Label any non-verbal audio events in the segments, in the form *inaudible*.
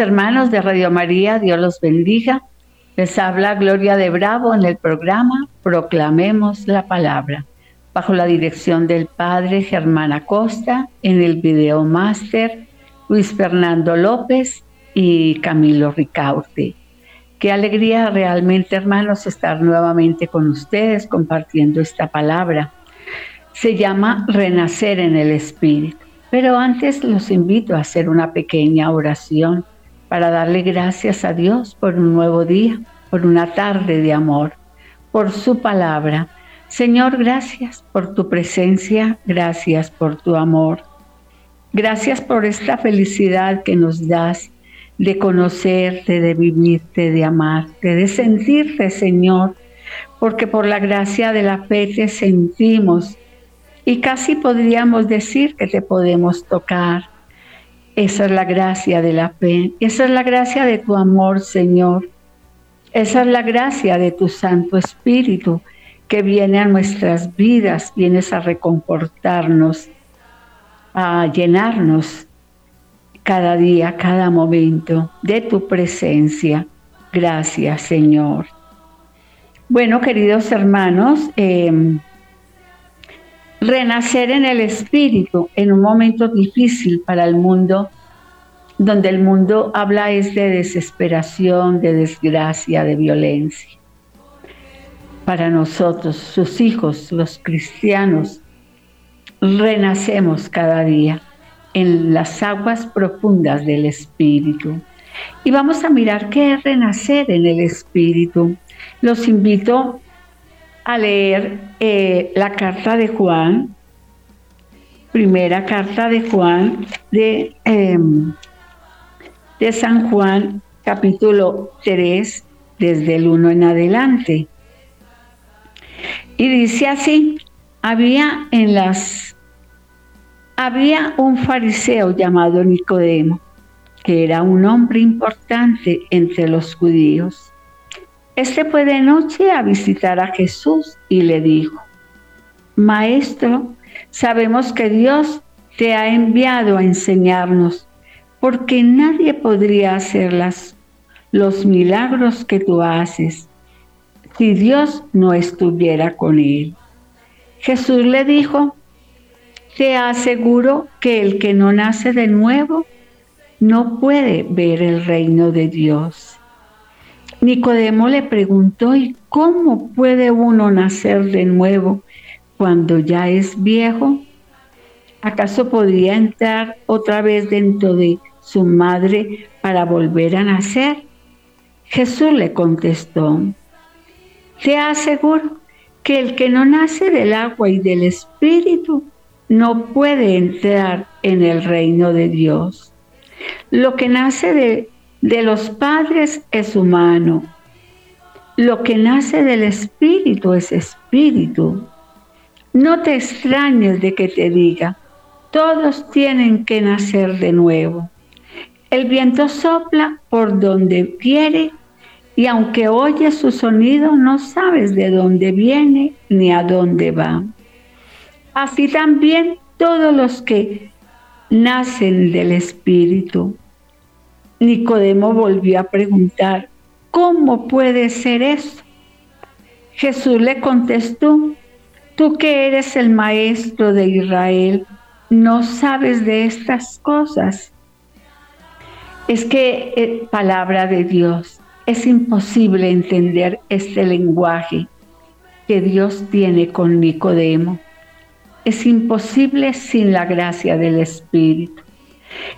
Hermanos de Radio María, Dios los bendiga. Les habla Gloria de Bravo en el programa Proclamemos la Palabra, bajo la dirección del Padre Germán Acosta, en el video máster Luis Fernando López y Camilo Ricaurte. Qué alegría realmente, hermanos, estar nuevamente con ustedes compartiendo esta palabra. Se llama Renacer en el Espíritu. Pero antes los invito a hacer una pequeña oración para darle gracias a Dios por un nuevo día, por una tarde de amor, por su palabra. Señor, gracias por tu presencia, gracias por tu amor. Gracias por esta felicidad que nos das de conocerte, de vivirte, de amarte, de sentirte, Señor, porque por la gracia de la fe te sentimos y casi podríamos decir que te podemos tocar. Esa es la gracia de la fe, esa es la gracia de tu amor, Señor. Esa es la gracia de tu Santo Espíritu que viene a nuestras vidas, vienes a reconfortarnos, a llenarnos cada día, cada momento de tu presencia. Gracias, Señor. Bueno, queridos hermanos, em, renacer en el Espíritu en un momento difícil para el mundo, donde el mundo habla es de desesperación, de desgracia, de violencia. Para nosotros, sus hijos, los cristianos, renacemos cada día en las aguas profundas del Espíritu. Y vamos a mirar qué es renacer en el Espíritu. Los invito a leer eh, la carta de Juan, primera carta de Juan, de, em, de San Juan, capítulo 3, desde el 1 en adelante. Y dice así, había en las había un fariseo llamado Nicodemo, que era un hombre importante entre los judíos. Este fue de noche a visitar a Jesús y le dijo, Maestro, sabemos que Dios te ha enviado a enseñarnos, porque nadie podría hacer los milagros que tú haces si Dios no estuviera con él. Jesús le dijo, te aseguro que el que no nace de nuevo no puede ver el reino de Dios. Nicodemo le preguntó, ¿y cómo puede uno nacer de nuevo cuando ya es viejo? ¿Acaso podría entrar otra vez dentro de su madre para volver a nacer? Jesús le contestó, te aseguro que el que no nace del agua y del espíritu no puede entrar en el reino de Dios. Lo que nace de, de los padres es humano. Lo que nace del espíritu es espíritu. No te extrañes de que te diga, todos tienen que nacer de nuevo. El viento sopla por donde quiere y aunque oyes su sonido no sabes de dónde viene ni a dónde va. Así también todos los que nacen del Espíritu. Nicodemo volvió a preguntar, ¿cómo puede ser eso? Jesús le contestó, tú que eres el maestro de Israel, no sabes de estas cosas. Es que eh, palabra de Dios, es imposible entender este lenguaje que Dios tiene con Nicodemo es imposible sin la gracia del Espíritu.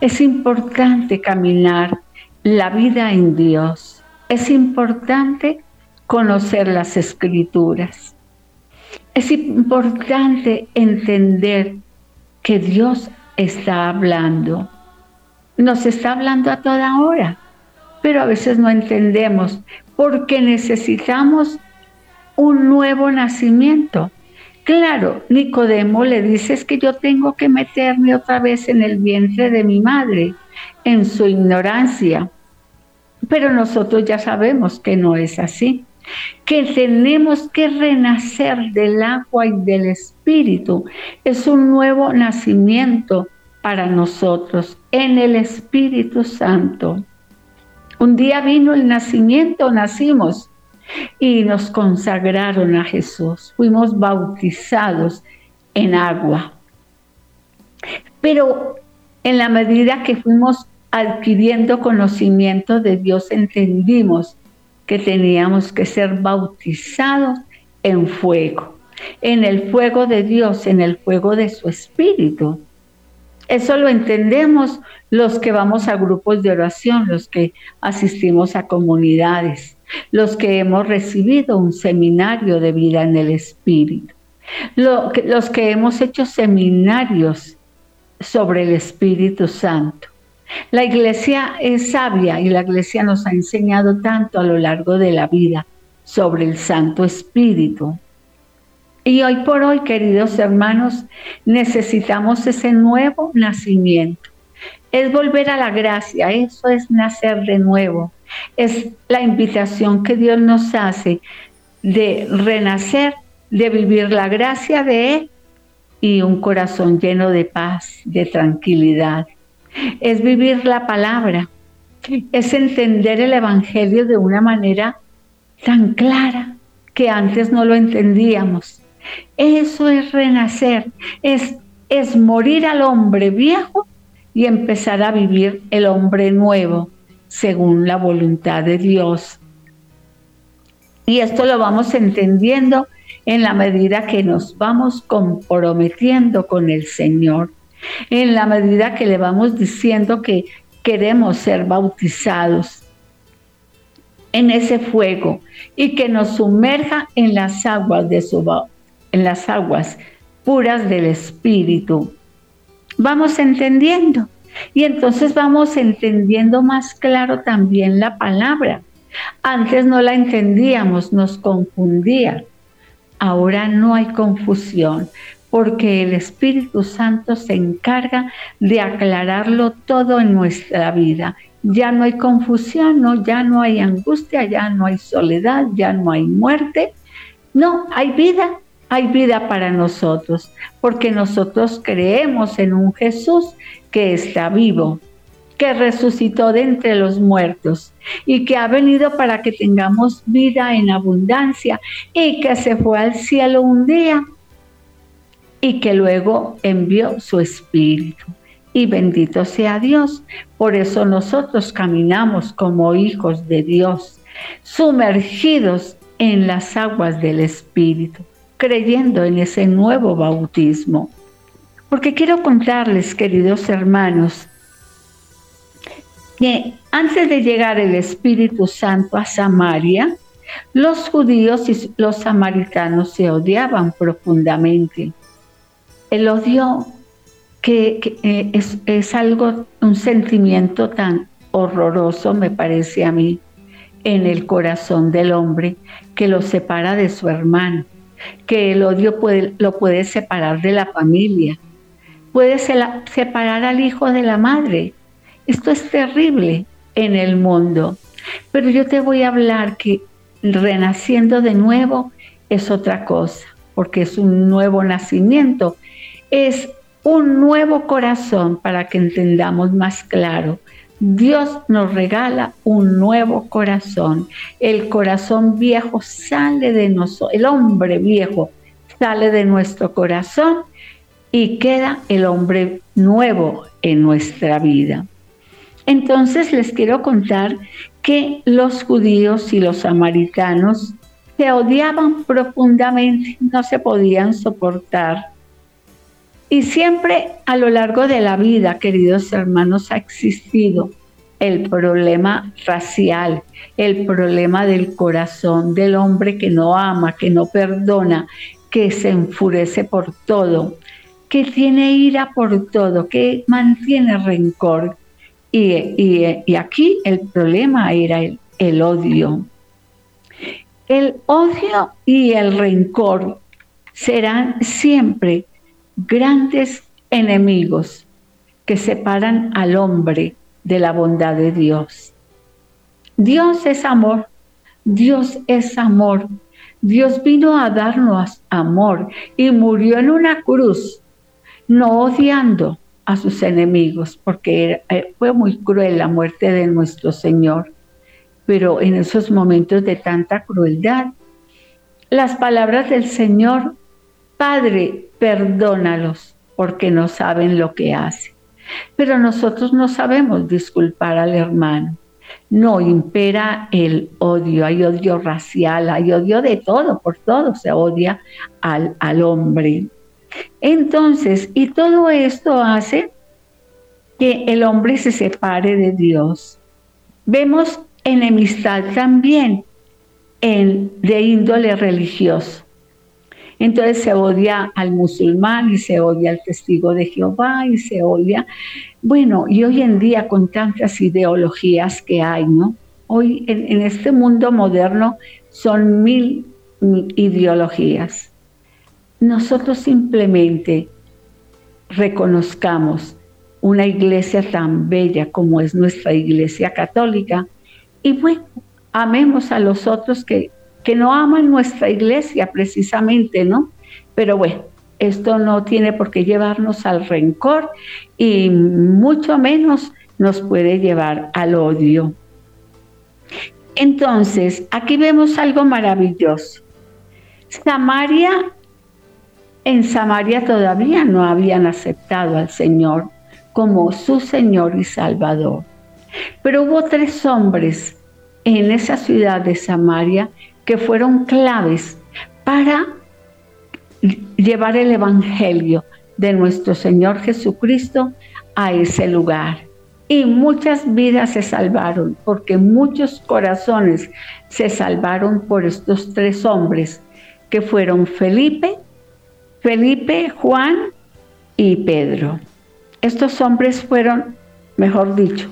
Es importante caminar la vida en Dios. Es importante conocer las escrituras. Es importante entender que Dios está hablando. Nos está hablando a toda hora, pero a veces no entendemos porque necesitamos un nuevo nacimiento. Claro, Nicodemo le dice es que yo tengo que meterme otra vez en el vientre de mi madre, en su ignorancia. Pero nosotros ya sabemos que no es así. que tenemos que renacer del agua y del espíritu. Es un nuevo nacimiento para nosotros en el Espíritu Santo. Un día vino el nacimiento, nacimos y nos consagraron a Jesús. Fuimos bautizados en agua. Pero en la medida que fuimos adquiriendo conocimiento de Dios, entendimos que teníamos que ser bautizados en fuego, en el fuego de Dios, en el fuego de su Espíritu. Eso lo entendemos los que vamos a grupos de oración, los que asistimos a comunidades, los que hemos recibido un seminario de vida en el Espíritu, los que hemos hecho seminarios sobre el Espíritu Santo. La iglesia es sabia y la iglesia nos ha enseñado tanto a lo largo de la vida sobre el Santo Espíritu. Y hoy por hoy, queridos hermanos, necesitamos ese nuevo nacimiento. Es volver a la gracia, eso es nacer de nuevo. Es la invitación que Dios nos hace de renacer, de vivir la gracia de Él y un corazón lleno de paz, de tranquilidad. Es vivir la palabra, es entender el Evangelio de una manera tan clara que antes no lo entendíamos. Eso es renacer, es, es morir al hombre viejo y empezar a vivir el hombre nuevo según la voluntad de Dios. Y esto lo vamos entendiendo en la medida que nos vamos comprometiendo con el Señor, en la medida que le vamos diciendo que queremos ser bautizados en ese fuego y que nos sumerja en las aguas de su en las aguas puras del Espíritu. Vamos entendiendo. Y entonces vamos entendiendo más claro también la palabra. Antes no la entendíamos, nos confundía. Ahora no hay confusión, porque el Espíritu Santo se encarga de aclararlo todo en nuestra vida. Ya no hay confusión, no, ya no hay angustia, ya no hay soledad, ya no hay muerte. No, hay vida, hay vida para nosotros, porque nosotros creemos en un Jesús que está vivo, que resucitó de entre los muertos y que ha venido para que tengamos vida en abundancia y que se fue al cielo un día y que luego envió su espíritu. Y bendito sea Dios. Por eso nosotros caminamos como hijos de Dios, sumergidos en las aguas del espíritu creyendo en ese nuevo bautismo. Porque quiero contarles, queridos hermanos, que antes de llegar el Espíritu Santo a Samaria, los judíos y los samaritanos se odiaban profundamente. El odio que, eh, es, es algo, un sentimiento tan horroroso, me parece a mí, en el corazón del hombre, que lo separa de su hermano que el odio lo puede separar de la familia, puede separar al hijo de la madre. Esto es terrible en el mundo. Pero yo te voy a hablar que renaciendo de nuevo es otra cosa, porque es un nuevo nacimiento, es un nuevo corazón para que entendamos más claro Dios nos regala un nuevo corazón. El corazón viejo sale de nosotros, el hombre viejo sale de nuestro corazón y queda el hombre nuevo en nuestra vida. Entonces les quiero contar que los judíos y los samaritanos se odiaban profundamente, no se podían soportar. Y siempre a lo largo de la vida, queridos hermanos, ha existido el problema racial, el problema del corazón del hombre que no ama, que no perdona, que se enfurece por todo, que tiene ira por todo, que mantiene rencor. Y, aquí el problema era el odio. El odio y el rencor serán siempre grandes enemigos que separan al hombre de la bondad de Dios. Dios es amor, Dios es amor. Dios vino a darnos amor y murió en una cruz, no odiando a sus enemigos, porque eh, fue muy cruel la muerte de nuestro Señor. Pero en esos momentos de tanta crueldad, las palabras del Señor, Padre, perdónalos, porque no saben lo que hacen. Pero nosotros no sabemos disculpar al hermano. No, impera el odio, hay odio racial, hay odio de todo, por todo se odia al, al hombre. Entonces, y todo esto hace que el hombre se separe de Dios. Vemos enemistad también en, de índole religioso. Entonces se odia al musulmán y se odia al testigo de Jehová y se odia. Bueno, y hoy en día con tantas ideologías que hay, ¿no? Hoy en, este mundo moderno son mil ideologías. Nosotros simplemente reconozcamos una iglesia tan bella como es nuestra iglesia católica y bueno, amemos a los otros que que no aman nuestra iglesia precisamente, ¿no? Pero bueno, esto no tiene por qué llevarnos al rencor y mucho menos nos puede llevar al odio. Entonces, aquí vemos algo maravilloso. Samaria, en Samaria todavía no habían aceptado al Señor como su Señor y Salvador. Pero hubo tres hombres en esa ciudad de Samaria que fueron claves para llevar el Evangelio de nuestro Señor Jesucristo a ese lugar. Y muchas vidas se salvaron, porque muchos corazones se salvaron por estos tres hombres, que fueron Felipe, Felipe, Juan y Pedro. Estos hombres fueron, mejor dicho,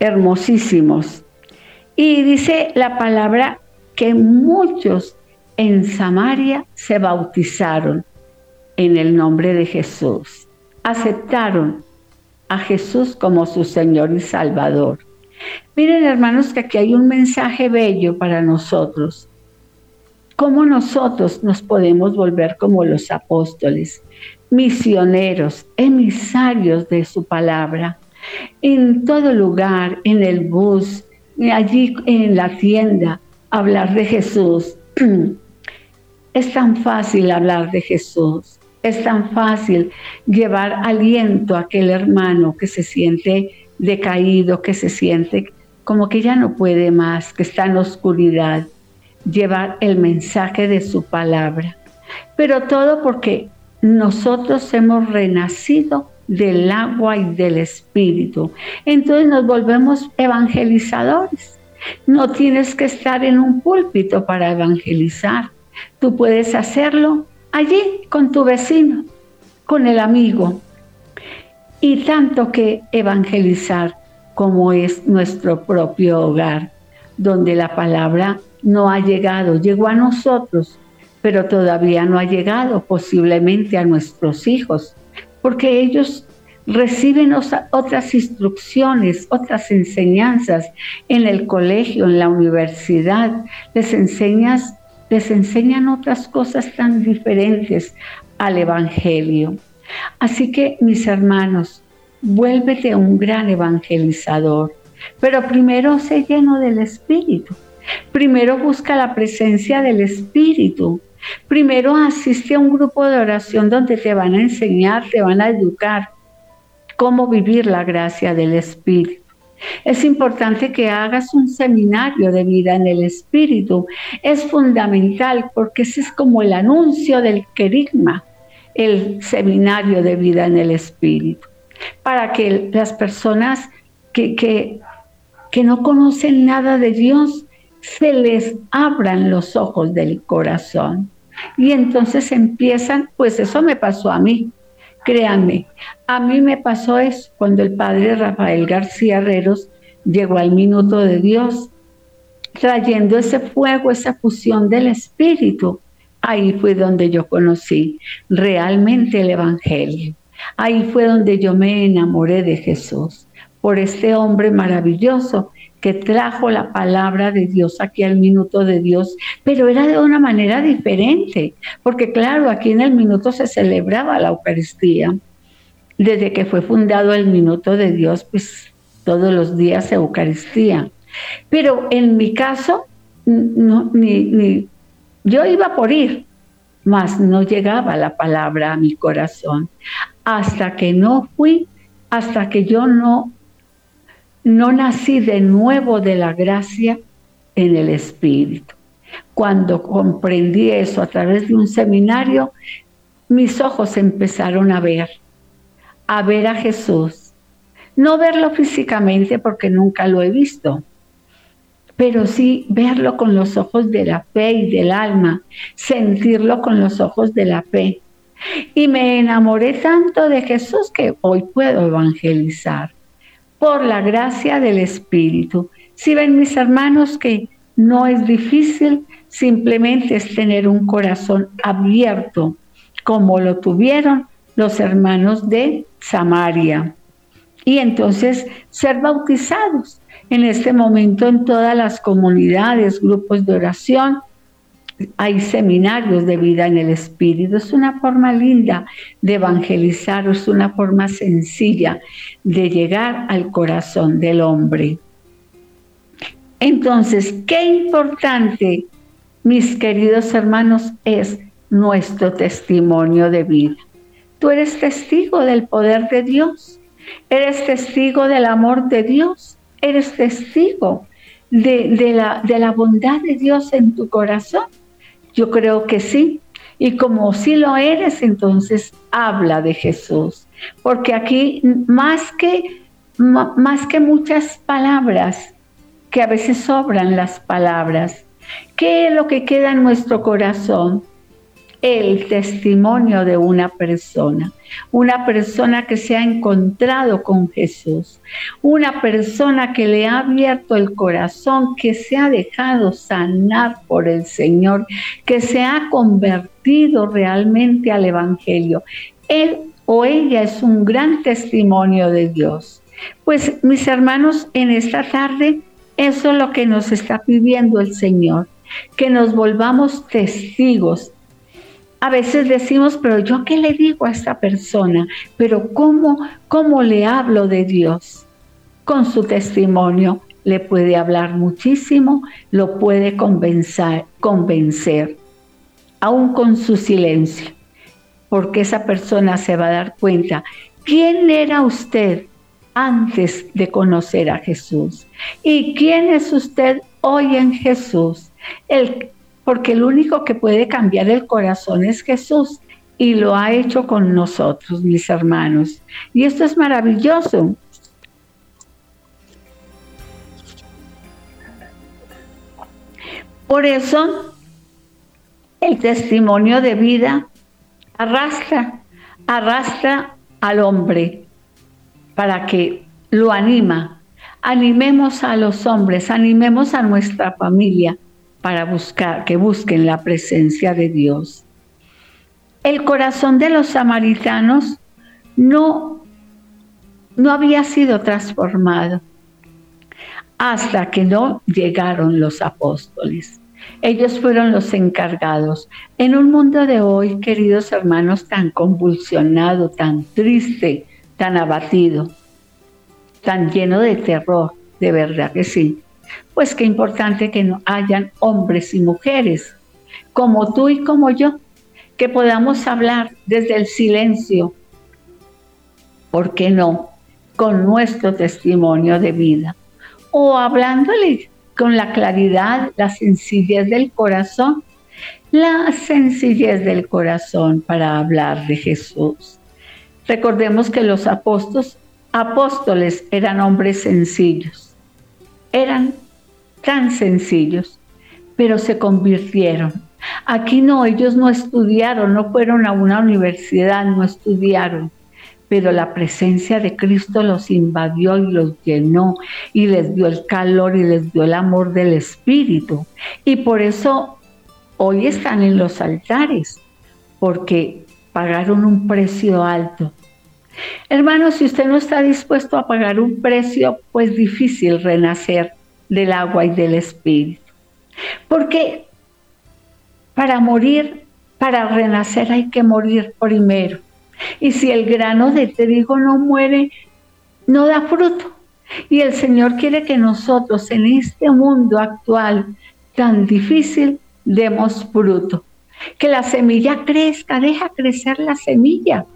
hermosísimos. Y dice la palabra que muchos en Samaria se bautizaron en el nombre de Jesús. Aceptaron a Jesús como su Señor y Salvador. Miren hermanos que aquí hay un mensaje bello para nosotros. ¿Cómo nosotros nos podemos volver como los apóstoles, misioneros, emisarios de su palabra? En todo lugar, en el bus, allí en la tienda, hablar de Jesús. *clears throat* Es tan fácil hablar de Jesús. Es tan fácil llevar aliento a aquel hermano que se siente decaído, que se siente como que ya no puede más, que está en oscuridad. Llevar el mensaje de su palabra. Pero todo porque nosotros hemos renacido del agua y del espíritu. Entonces nos volvemos evangelizadores. No tienes que estar en un púlpito para evangelizar. Tú puedes hacerlo allí con tu vecino, con el amigo. Y tanto que evangelizar como es nuestro propio hogar, donde la palabra no ha llegado, llegó a nosotros, pero todavía no ha llegado posiblemente a nuestros hijos, porque ellos reciben otras instrucciones, otras enseñanzas en el colegio, en la universidad. Les, enseñas, les enseñan otras cosas tan diferentes al Evangelio. Así que, mis hermanos, vuélvete un gran evangelizador, pero primero sé lleno del Espíritu. Primero busca la presencia del Espíritu. Primero asiste a un grupo de oración donde te van a enseñar, te van a educar cómo vivir la gracia del Espíritu. Es importante que hagas un seminario de vida en el Espíritu. Es fundamental porque ese es como el anuncio del querigma, el seminario de vida en el Espíritu, para que las personas que, que, que no conocen nada de Dios se les abran los ojos del corazón. Y entonces empiezan, pues eso me pasó a mí. Créanme, a mí me pasó eso cuando el padre Rafael García Herreros llegó al minuto de Dios, trayendo ese fuego, esa fusión del Espíritu. Ahí fue donde yo conocí realmente el Evangelio. Ahí fue donde yo me enamoré de Jesús, por este hombre maravilloso que trajo la palabra de Dios aquí al minuto de Dios, pero era de una manera diferente, porque claro, aquí en el minuto se celebraba la Eucaristía. Desde que fue fundado el minuto de Dios, pues todos los días Eucaristía. Pero en mi caso, no, yo iba por ir, mas no llegaba la palabra a mi corazón. Hasta que no fui, hasta que yo no no nací de nuevo de la gracia en el Espíritu. Cuando comprendí eso a través de un seminario, mis ojos empezaron a ver, a ver a Jesús. No verlo físicamente porque nunca lo he visto, pero sí verlo con los ojos de la fe y del alma, sentirlo con los ojos de la fe. Y me enamoré tanto de Jesús que hoy puedo evangelizar por la gracia del Espíritu. Si ven mis hermanos que no es difícil, simplemente es tener un corazón abierto, como lo tuvieron los hermanos de Samaria. Y entonces ser bautizados en este momento en todas las comunidades, grupos de oración, hay seminarios de vida en el Espíritu. Es una forma linda de evangelizar, es una forma sencilla de llegar al corazón del hombre. Entonces, qué importante, mis queridos hermanos, es nuestro testimonio de vida. Tú eres testigo del poder de Dios, eres testigo del amor de Dios, eres testigo de, la, de la bondad de Dios en tu corazón. Yo creo que sí. Y como sí lo eres, entonces habla de Jesús. Porque aquí más que, más que muchas palabras, que a veces sobran las palabras, ¿qué es lo que queda en nuestro corazón? El testimonio de una persona, una persona que se ha encontrado con Jesús, una persona que le ha abierto el corazón, que se ha dejado sanar por el Señor, que se ha convertido realmente al Evangelio. Él o ella es un gran testimonio de Dios. Pues mis hermanos, en esta tarde, eso es lo que nos está pidiendo el Señor, que nos volvamos testigos a veces decimos, pero yo qué le digo a esta persona, pero ¿cómo, cómo le hablo de Dios? Con su testimonio le puede hablar muchísimo, lo puede convencer, aún con su silencio, porque esa persona se va a dar cuenta, ¿quién era usted antes de conocer a Jesús? ¿Y quién es usted hoy en Jesús? El porque el único que puede cambiar el corazón es Jesús y lo ha hecho con nosotros, mis hermanos. Y esto es maravilloso. Por eso el testimonio de vida arrastra, arrastra al hombre para que lo anima. Animemos a los hombres, animemos a nuestra familia para buscar, que busquen la presencia de Dios. El corazón de los samaritanos no, no había sido transformado hasta que no llegaron los apóstoles. Ellos fueron los encargados. En un mundo de hoy, queridos hermanos, tan convulsionado, tan triste, tan abatido, tan lleno de terror, de verdad que sí pues qué importante que no hayan hombres y mujeres como tú y como yo, que podamos hablar desde el silencio, ¿por qué no? Con nuestro testimonio de vida o hablándole con la claridad, la sencillez del corazón, la sencillez del corazón para hablar de Jesús. Recordemos que los apóstoles, apóstoles eran hombres sencillos, eran tan sencillos, pero se convirtieron. Aquí no, ellos no estudiaron, no fueron a una universidad, no estudiaron, pero la presencia de Cristo los invadió y los llenó y les dio el calor y les dio el amor del Espíritu. Y por eso hoy están en los altares, porque pagaron un precio alto. Hermanos, si usted no está dispuesto a pagar un precio, pues difícil renacer del agua y del espíritu. Porque para morir, para renacer hay que morir primero. Y si el grano de trigo no muere, no da fruto. Y el Señor quiere que nosotros en este mundo actual tan difícil demos fruto. Que la semilla crezca, deja crecer la semilla.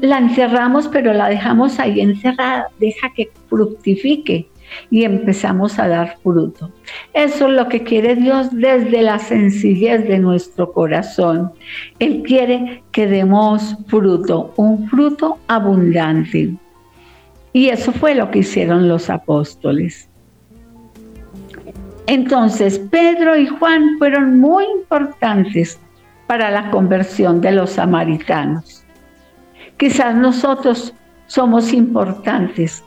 La encerramos, pero la dejamos ahí encerrada, deja que fructifique y empezamos a dar fruto. Eso es lo que quiere Dios desde la sencillez de nuestro corazón. Él quiere que demos fruto, un fruto abundante. Y eso fue lo que hicieron los apóstoles. Entonces, Pedro y Juan fueron muy importantes para la conversión de los samaritanos. Quizás nosotros somos importantes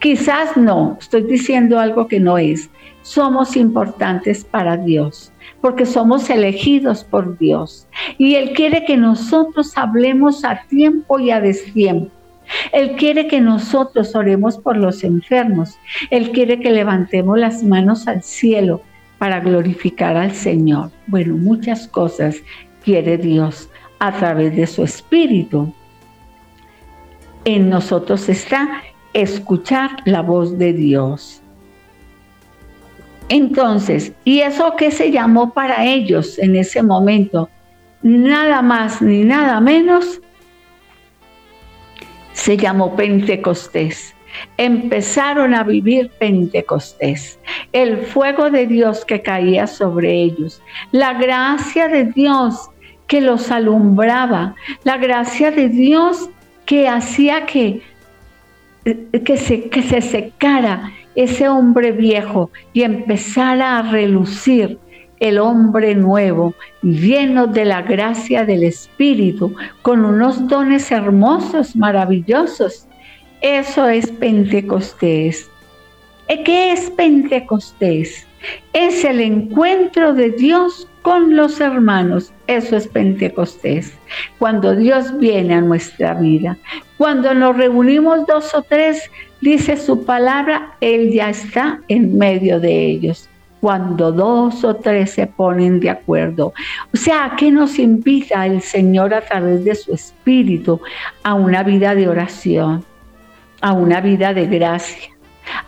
Quizás no, estoy diciendo algo que no es. Somos importantes para Dios, porque somos elegidos por Dios. Y Él quiere que nosotros hablemos a tiempo y a destiempo. Él quiere que nosotros oremos por los enfermos. Él quiere que levantemos las manos al cielo para glorificar al Señor. Bueno, muchas cosas quiere Dios a través de su Espíritu. En nosotros está escuchar la voz de Dios. Entonces, ¿y eso qué se llamó para ellos en ese momento? Nada más ni nada menos se llamó Pentecostés. Empezaron a vivir Pentecostés, el fuego de Dios que caía sobre ellos, la gracia de Dios que los alumbraba, la gracia de Dios que hacía que que se, que se secara ese hombre viejo y empezara a relucir el hombre nuevo, lleno de la gracia del Espíritu, con unos dones hermosos, maravillosos. Eso es Pentecostés. ¿Qué es Pentecostés? Es el encuentro de Dios con los hermanos. Eso es Pentecostés. Cuando Dios viene a nuestra vida. Cuando nos reunimos dos o tres, dice su palabra, Él ya está en medio de ellos. Cuando dos o tres se ponen de acuerdo. O sea, ¿a qué nos invita el Señor a través de su Espíritu? A una vida de oración, a una vida de gracia,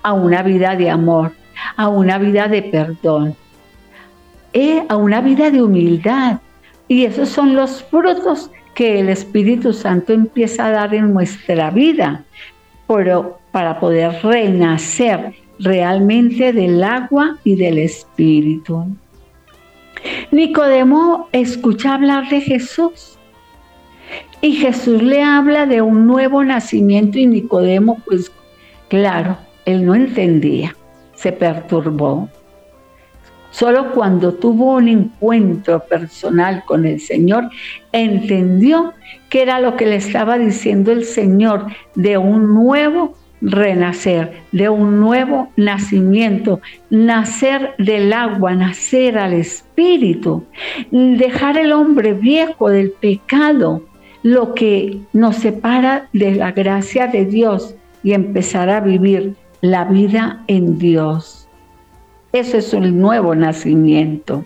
a una vida de amor, a una vida de perdón, eh, a una vida de humildad. Y esos son los frutos que el Espíritu Santo empieza a dar en nuestra vida, pero para poder renacer realmente del agua y del Espíritu. Nicodemo escucha hablar de Jesús y Jesús le habla de un nuevo nacimiento y Nicodemo, pues claro, él no entendía, se perturbó. Solo cuando tuvo un encuentro personal con el Señor, entendió que era lo que le estaba diciendo el Señor de un nuevo renacer, de un nuevo nacimiento, nacer del agua, nacer al Espíritu, dejar el hombre viejo del pecado, lo que nos separa de la gracia de Dios y empezar a vivir la vida en Dios. Eso es un nuevo nacimiento.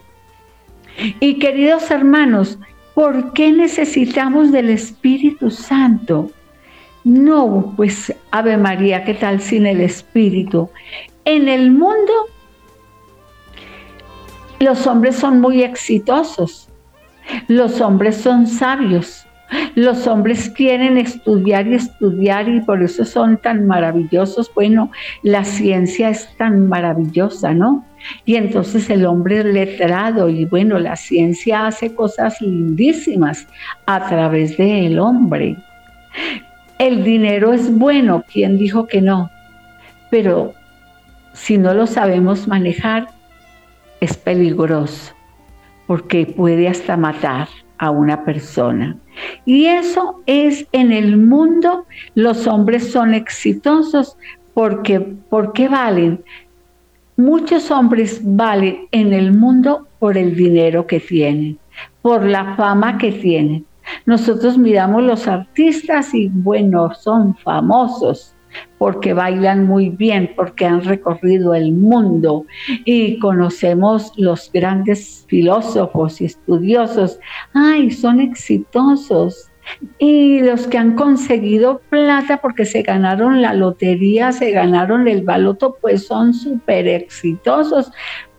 Y queridos hermanos, ¿por qué necesitamos del Espíritu Santo? No, pues Ave María, ¿qué tal sin el Espíritu? En el mundo los hombres son muy exitosos, los hombres son sabios, los hombres quieren estudiar y estudiar y por eso son tan maravillosos. Bueno, la ciencia es tan maravillosa, ¿no? Y entonces el hombre es letrado y bueno, la ciencia hace cosas lindísimas a través del hombre. El dinero es bueno, ¿quién dijo que no? Pero si no lo sabemos manejar, es peligroso, porque puede hasta matar a una persona. Y eso es en el mundo, los hombres son exitosos porque, porque valen. Muchos hombres valen en el mundo por el dinero que tienen, por la fama que tienen. Nosotros miramos los artistas y bueno, son famosos, porque bailan muy bien, porque han recorrido el mundo y conocemos los grandes filósofos y estudiosos. Ay, son exitosos. Y los que han conseguido plata porque se ganaron la lotería, se ganaron el baloto, pues son súper exitosos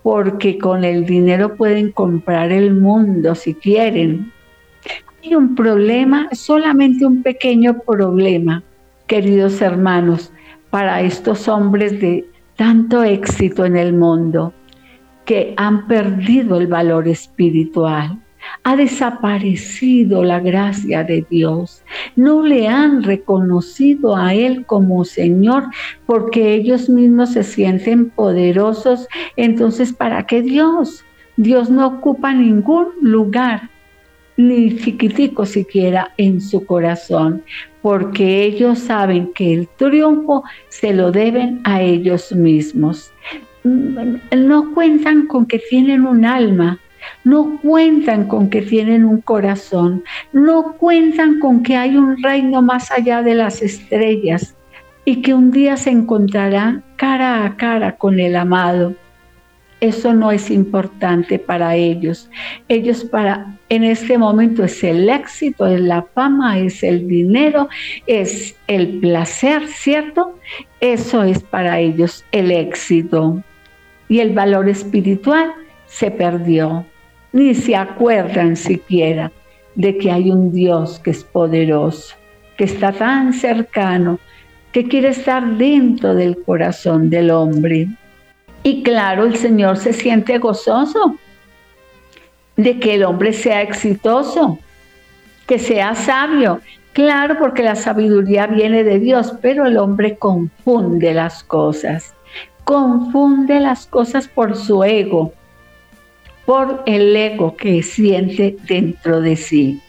porque con el dinero pueden comprar el mundo si quieren. Hay un problema, solamente un pequeño problema, queridos hermanos, para estos hombres de tanto éxito en el mundo, que han perdido el valor espiritual. Ha desaparecido la gracia de Dios. No le han reconocido a Él como Señor porque ellos mismos se sienten poderosos. Entonces, ¿para qué Dios? Dios no ocupa ningún lugar ni chiquitico siquiera en su corazón, porque ellos saben que el triunfo se lo deben a ellos mismos. No cuentan con que tienen un alma, no cuentan con que tienen un corazón, no cuentan con que hay un reino más allá de las estrellas y que un día se encontrarán cara a cara con el amado eso no es importante para ellos. Ellos para en este momento es el éxito, es la fama, es el dinero, es el placer, ¿cierto? Eso es para ellos el éxito. Y el valor espiritual se perdió. Ni se acuerdan siquiera de que hay un Dios que es poderoso, que está tan cercano, que quiere estar dentro del corazón del hombre. Y claro, el Señor se siente gozoso de que el hombre sea exitoso, que sea sabio. Claro, porque la sabiduría viene de Dios, pero el hombre confunde las cosas. Confunde las cosas por su ego, por el ego que siente dentro de sí.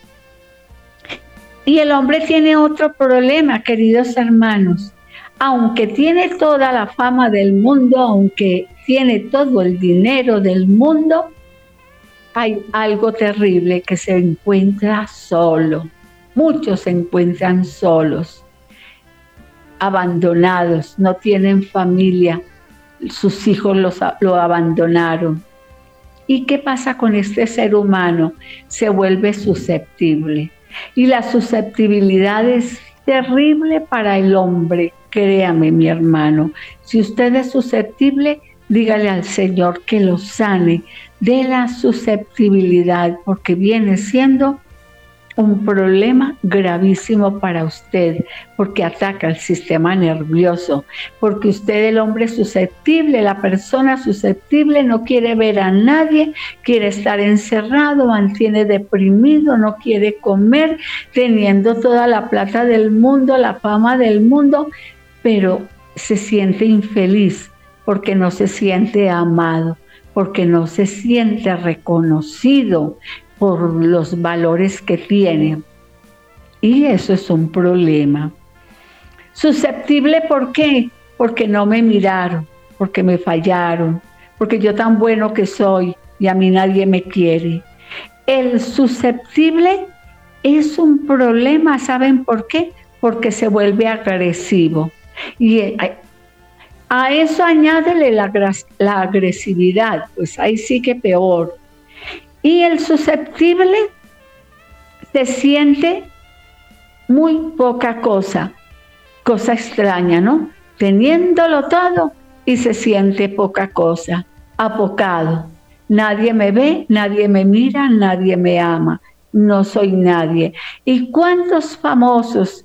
Y el hombre tiene otro problema, queridos hermanos, aunque tiene toda la fama del mundo, aunque tiene todo el dinero del mundo, hay algo terrible que se encuentra solo. Muchos se encuentran solos, abandonados, no tienen familia, sus hijos los, lo abandonaron. ¿Y qué pasa con este ser humano? Se vuelve susceptible. Y la susceptibilidad es terrible para el hombre Créame, mi hermano, si usted es susceptible, dígale al Señor que lo sane de la susceptibilidad, porque viene siendo un problema gravísimo para usted, porque ataca el sistema nervioso, porque usted, el hombre susceptible, la persona susceptible, no quiere ver a nadie, quiere estar encerrado, mantiene deprimido, no quiere comer, teniendo toda la plata del mundo, la fama del mundo, pero se siente infeliz porque no se siente amado, porque no se siente reconocido por los valores que tiene. Y eso es un problema. Susceptible, ¿por qué? Porque no me miraron, porque me fallaron, porque yo tan bueno que soy y a mí nadie me quiere. El susceptible es un problema, ¿saben por qué? Porque se vuelve agresivo. Y eh, a eso añádele la, la agresividad, pues ahí sí que peor. Y el susceptible se siente muy poca cosa, cosa extraña, ¿no? Teniéndolo todo y se siente poca cosa, apocado. Nadie me ve, nadie me mira, nadie me ama, no soy nadie. ¿Y cuántos famosos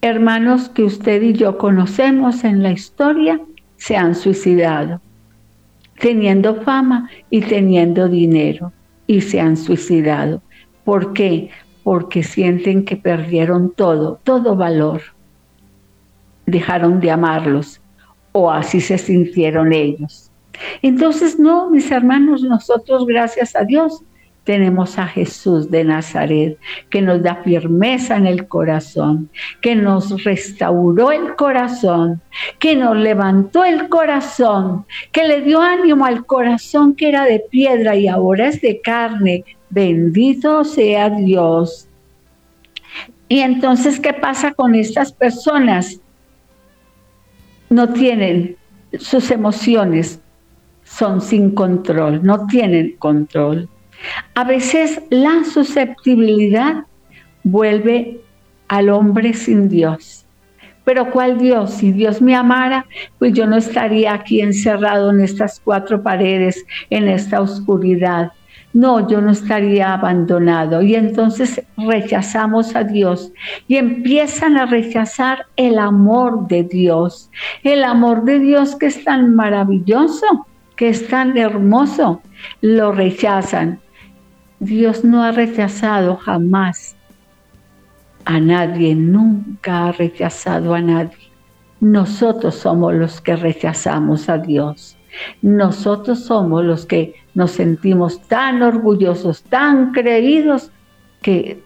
hermanos que usted y yo conocemos en la historia se han suicidado, teniendo fama y teniendo dinero, y se han suicidado. ¿Por qué? Porque sienten que perdieron todo, todo valor. Dejaron de amarlos, o así se sintieron ellos. Entonces, no, mis hermanos, nosotros, gracias a Dios, tenemos a Jesús de Nazaret, que nos da firmeza en el corazón, que nos restauró el corazón, que nos levantó el corazón, que le dio ánimo al corazón que era de piedra y ahora es de carne. Bendito sea Dios. Y entonces, ¿qué pasa con estas personas? no tienen sus emociones, son sin control, no tienen control. A veces la susceptibilidad vuelve al hombre sin Dios. Pero ¿cuál Dios? Si Dios me amara, pues yo no estaría aquí encerrado en estas cuatro paredes, en esta oscuridad. No, yo no estaría abandonado. Y entonces rechazamos a Dios y empiezan a rechazar el amor de Dios. El amor de Dios que es tan maravilloso, que es tan hermoso, lo rechazan. Dios no ha rechazado jamás a nadie, nunca ha rechazado a nadie. Nosotros somos los que rechazamos a Dios. Nosotros somos los que nos sentimos tan orgullosos, tan creídos, que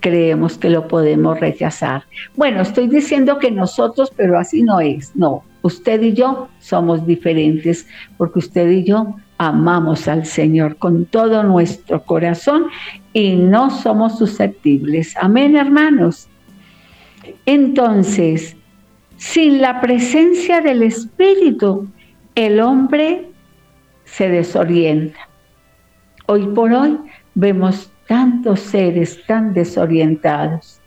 creemos que lo podemos rechazar. Bueno, estoy diciendo que nosotros, pero así no es. No, usted y yo somos diferentes porque usted y yo amamos al Señor con todo nuestro corazón y no somos susceptibles. Amén, hermanos. Entonces, sin la presencia del Espíritu, el hombre se desorienta. Hoy por hoy vemos tantos seres tan desorientados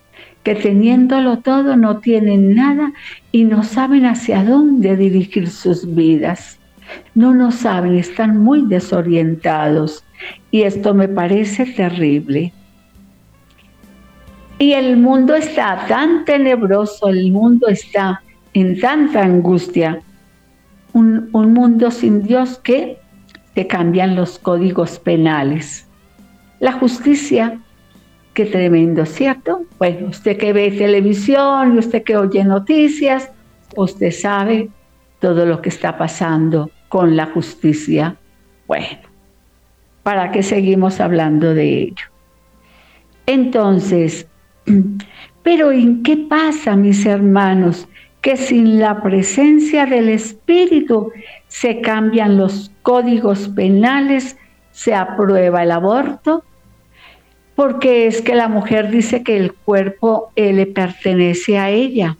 que teniéndolo todo no tienen nada y no saben hacia dónde dirigir sus vidas no lo saben, están muy desorientados y esto me parece terrible. Y el mundo está tan tenebroso, el mundo está en tanta angustia, un, mundo sin Dios que se cambian los códigos penales. La justicia, qué tremendo, ¿cierto? Bueno, usted que ve televisión y usted que oye noticias, usted sabe todo lo que está pasando con la justicia. Bueno, ¿para qué seguimos hablando de ello? Entonces, *clears throat* pero ¿en qué pasa, mis hermanos? Que sin la presencia del Espíritu se cambian los códigos penales, se aprueba el aborto, porque es que la mujer dice que el cuerpo eh, le pertenece a ella.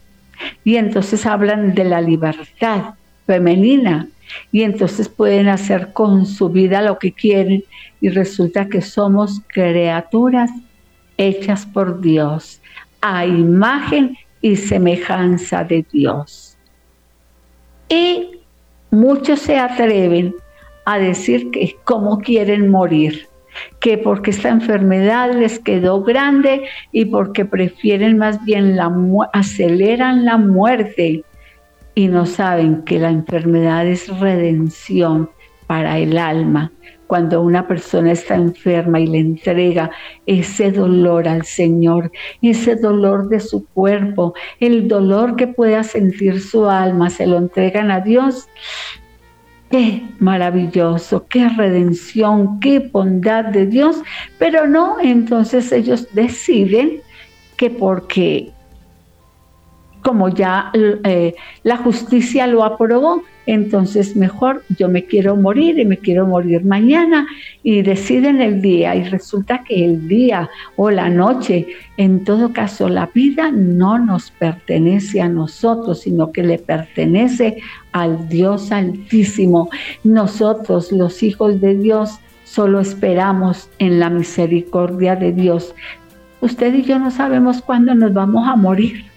Y entonces hablan de la libertad femenina y entonces pueden hacer con su vida lo que quieren y resulta que somos criaturas hechas por Dios a imagen y semejanza de Dios. Y muchos se atreven a decir que cómo quieren morir, que porque esta enfermedad les quedó grande y porque prefieren más bien la aceleran la muerte y no saben que la enfermedad es redención para el alma. Cuando una persona está enferma y le entrega ese dolor al Señor, ese dolor de su cuerpo, el dolor que pueda sentir su alma, se lo entregan a Dios. Qué maravilloso, qué redención, qué bondad de Dios. Pero no, entonces ellos deciden que porque como ya eh, la justicia lo aprobó, entonces mejor yo me quiero morir y me quiero morir mañana y deciden el día y resulta que el día o la noche, en todo caso la vida no nos pertenece a nosotros, sino que le pertenece al Dios altísimo. Nosotros, los hijos de Dios, solo esperamos en la misericordia de Dios. Usted y yo no sabemos cuándo nos vamos a morir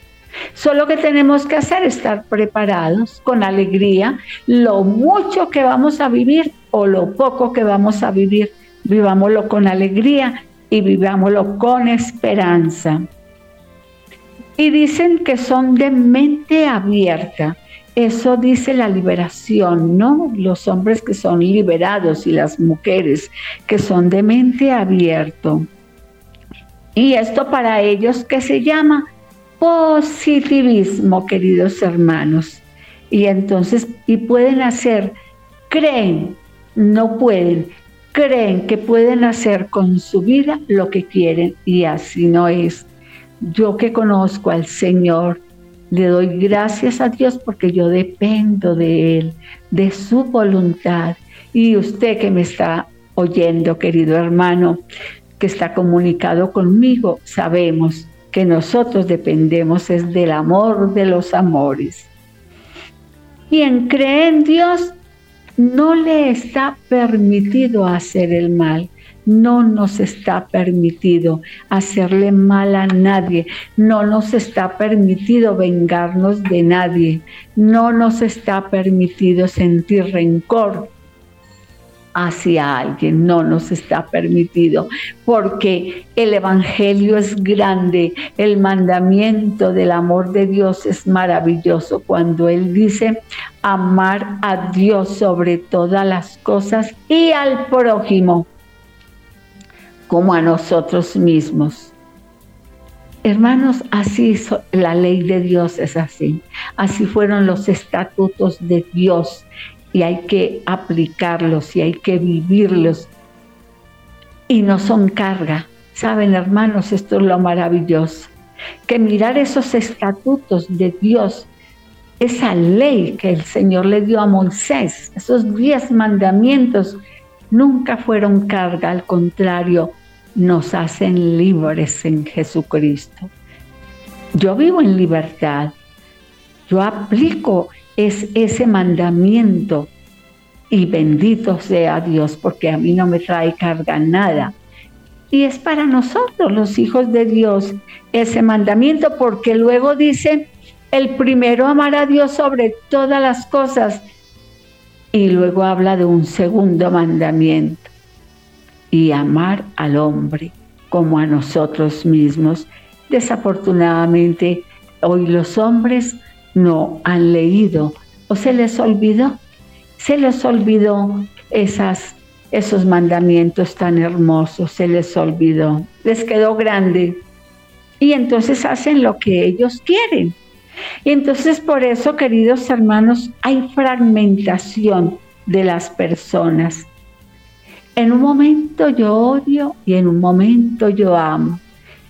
Solo que tenemos que hacer es estar preparados con alegría, lo mucho que vamos a vivir o lo poco que vamos a vivir, vivámoslo con alegría y vivámoslo con esperanza. Y dicen que son de mente abierta. Eso dice la liberación, ¿no? Los hombres que son liberados y las mujeres que son de mente abierto. Y esto para ellos que se llama positivismo, queridos hermanos. Y entonces, y pueden hacer, creen, no pueden, creen que pueden hacer con su vida lo que quieren y así no es. Yo que conozco al Señor, le doy gracias a Dios porque yo dependo de Él, de su voluntad. Y usted que me está oyendo, querido hermano, que está comunicado conmigo, sabemos que nosotros dependemos es del amor de los amores. Quien cree en Dios no le está permitido hacer el mal. No nos está permitido hacerle mal a nadie. No nos está permitido vengarnos de nadie. No nos está permitido sentir rencor hacia alguien, no nos está permitido, porque el Evangelio es grande, el mandamiento del amor de Dios es maravilloso cuando Él dice amar a Dios sobre todas las cosas y al prójimo como a nosotros mismos. Hermanos, así la ley de Dios es así. Así fueron los estatutos de Dios y hay que aplicarlos y hay que vivirlos. Y no son carga. Saben, hermanos, esto es lo maravilloso. Que mirar esos estatutos de Dios, esa ley que el Señor le dio a Moisés, esos diez mandamientos, nunca fueron carga, al contrario, nos hacen libres en Jesucristo. Yo vivo en libertad, yo aplico es ese mandamiento. Y bendito sea Dios, porque a mí no me trae carga nada. Y es para nosotros, los hijos de Dios, ese mandamiento, porque luego dice, el primero amar a Dios sobre todas las cosas. Y luego habla de un segundo mandamiento, y amar al hombre como a nosotros mismos. Desafortunadamente, hoy los hombres no han leído o se les olvidó, se les olvidó esas, esos mandamientos tan hermosos, se les olvidó, les quedó grande y entonces hacen lo que ellos quieren. Y entonces por eso, queridos hermanos, hay fragmentación de las personas. En un momento yo odio y en un momento yo amo.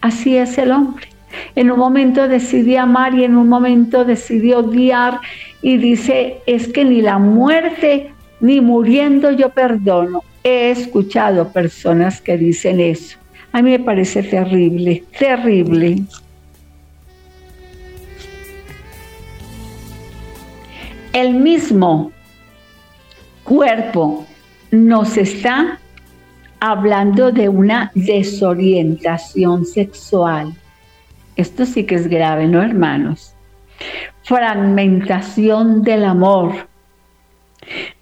Así es el hombre. En un momento decidí amar y en un momento decidí odiar y dice, es que ni la muerte ni muriendo yo perdono. He escuchado personas que dicen eso. A mí me parece terrible, terrible. El mismo cuerpo nos está hablando de una desorientación sexual esto sí que es grave, ¿no, hermanos? Fragmentación del amor.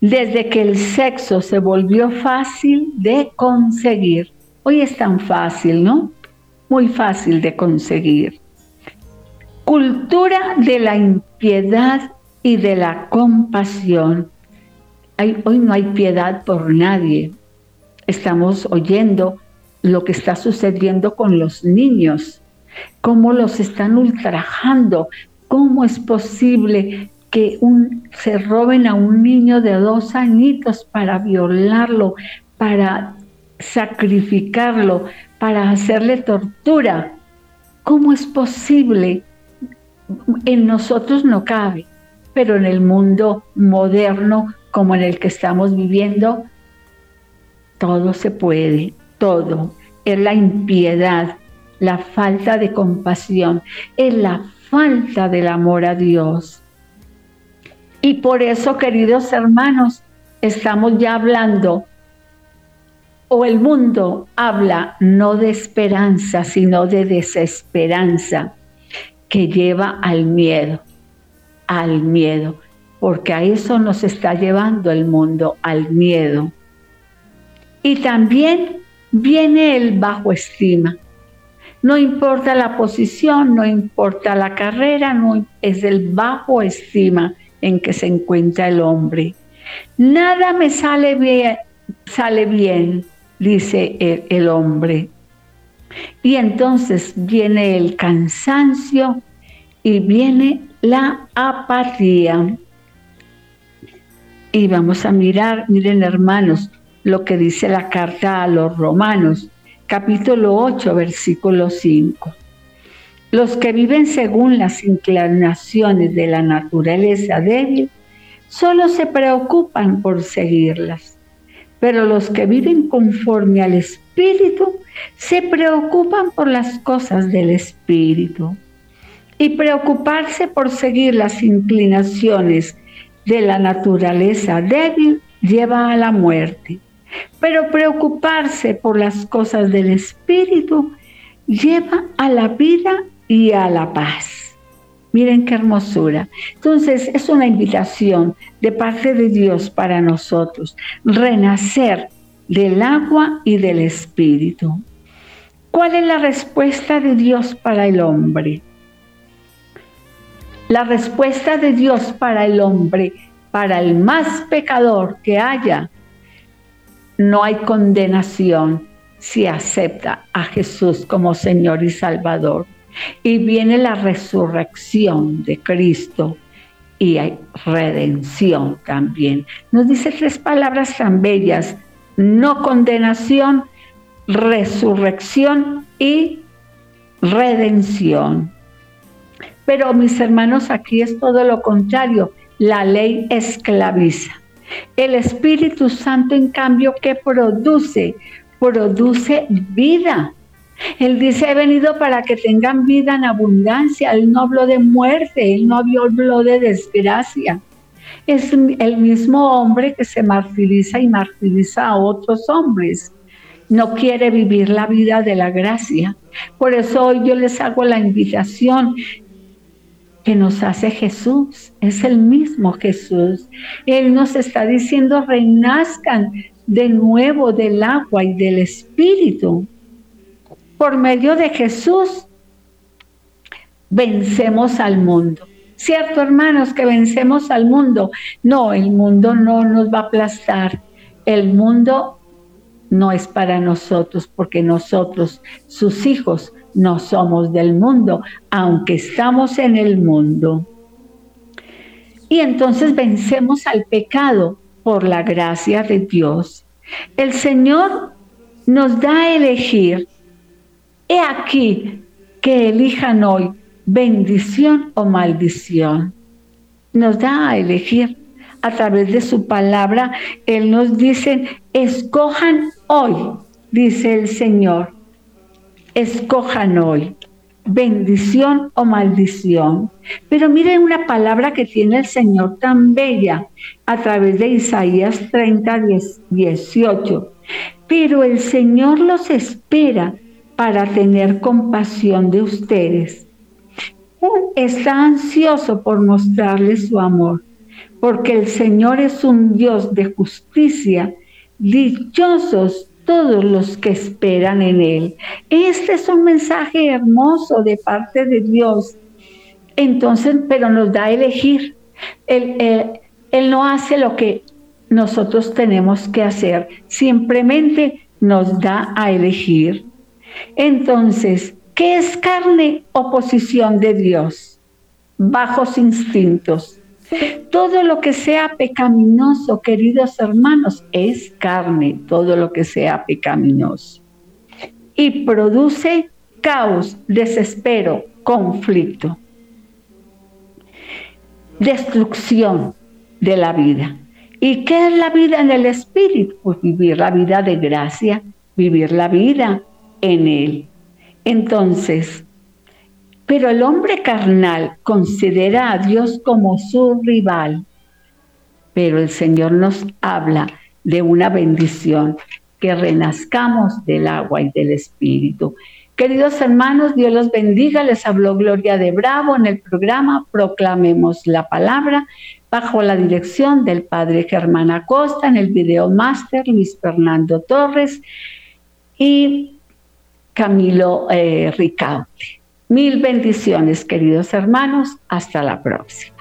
Desde que el sexo se volvió fácil de conseguir. Hoy es tan fácil, ¿no? Muy fácil de conseguir. Cultura de la impiedad y de la compasión. hoy no hay piedad por nadie. Estamos oyendo lo que está sucediendo con los niños cómo los están ultrajando, cómo es posible que se roben a un niño de dos añitos para violarlo, para sacrificarlo, para hacerle tortura. ¿Cómo es posible? En nosotros no cabe, pero en el mundo moderno como en el que estamos viviendo, todo se puede, todo. Es la impiedad, la falta de compasión, es la falta del amor a Dios. Y por eso, queridos hermanos, estamos ya hablando, o el mundo habla no de esperanza, sino de desesperanza, que lleva al miedo, al miedo, porque a eso nos está llevando el mundo, al miedo. Y también viene el bajo estima. No importa la posición, no importa la carrera, no, es el bajo estima en que se encuentra el hombre. Nada me sale bien, sale bien, dice el, el hombre. Y entonces viene el cansancio y viene la apatía. Y vamos a mirar, miren hermanos, lo que dice la carta a los romanos capítulo 8, versículo 5. Los que viven según las inclinaciones de la naturaleza débil solo se preocupan por seguirlas, pero los que viven conforme al Espíritu se preocupan por las cosas del Espíritu. Y preocuparse por seguir las inclinaciones de la naturaleza débil lleva a la muerte, pero preocuparse por las cosas del espíritu lleva a la vida y a la paz. Miren qué hermosura. Entonces es una invitación de parte de Dios para nosotros, renacer del agua y del espíritu. ¿Cuál es la respuesta de Dios para el hombre? La respuesta de Dios para el hombre, para el más pecador que haya, no hay condenación si acepta a Jesús como Señor y Salvador. Y viene la resurrección de Cristo y hay redención también. Nos dice tres palabras tan bellas, no condenación, resurrección y redención. Pero mis hermanos, aquí es todo lo contrario. La ley esclaviza. El Espíritu Santo, en cambio, ¿qué produce? Produce vida. Él dice, he venido para que tengan vida en abundancia. Él no habló de muerte, él no habló de desgracia. Es el mismo hombre que se martiriza y martiriza a otros hombres. No quiere vivir la vida de la gracia. Por eso hoy yo les hago la invitación que nos hace Jesús. Es el mismo Jesús. Él nos está diciendo, renazcan de nuevo del agua y del Espíritu. Por medio de Jesús vencemos al mundo. ¿Cierto, hermanos, que vencemos al mundo? No, el mundo no nos va a aplastar. El mundo no es para nosotros, porque nosotros, sus hijos, no somos del mundo, aunque estamos en el mundo. Y entonces vencemos al pecado por la gracia de Dios. El Señor nos da a elegir. He aquí que elijan hoy bendición o maldición. Nos da a elegir a través de su palabra. Él nos dice, escojan hoy, dice el Señor escojan hoy bendición o maldición. Pero miren una palabra que tiene el Señor tan bella a través de Isaías 30, 18. Pero el Señor los espera para tener compasión de ustedes. Está ansioso por mostrarles su amor, porque el Señor es un Dios de justicia. Dichosos todos los que esperan en Él. Este es un mensaje hermoso de parte de Dios. Entonces, pero nos da a elegir. Él, él no hace lo que nosotros tenemos que hacer, simplemente nos da a elegir. Entonces, ¿qué es carne? Oposición de Dios, bajos instintos. Todo lo que sea pecaminoso, queridos hermanos, es carne, todo lo que sea pecaminoso. Y produce caos, desespero, conflicto, destrucción de la vida. ¿Y qué es la vida en el Espíritu? Pues vivir la vida de gracia, vivir la vida en Él. Entonces, pero el hombre carnal considera a Dios como su rival. Pero el Señor nos habla de una bendición, que renazcamos del agua y del Espíritu. Queridos hermanos, Dios los bendiga. Les habló Gloria de Bravo en el programa Proclamemos la Palabra bajo la dirección del Padre Germán Acosta en el video máster Luis Fernando Torres y Camilo eh. Mil bendiciones, queridos hermanos. Hasta la próxima.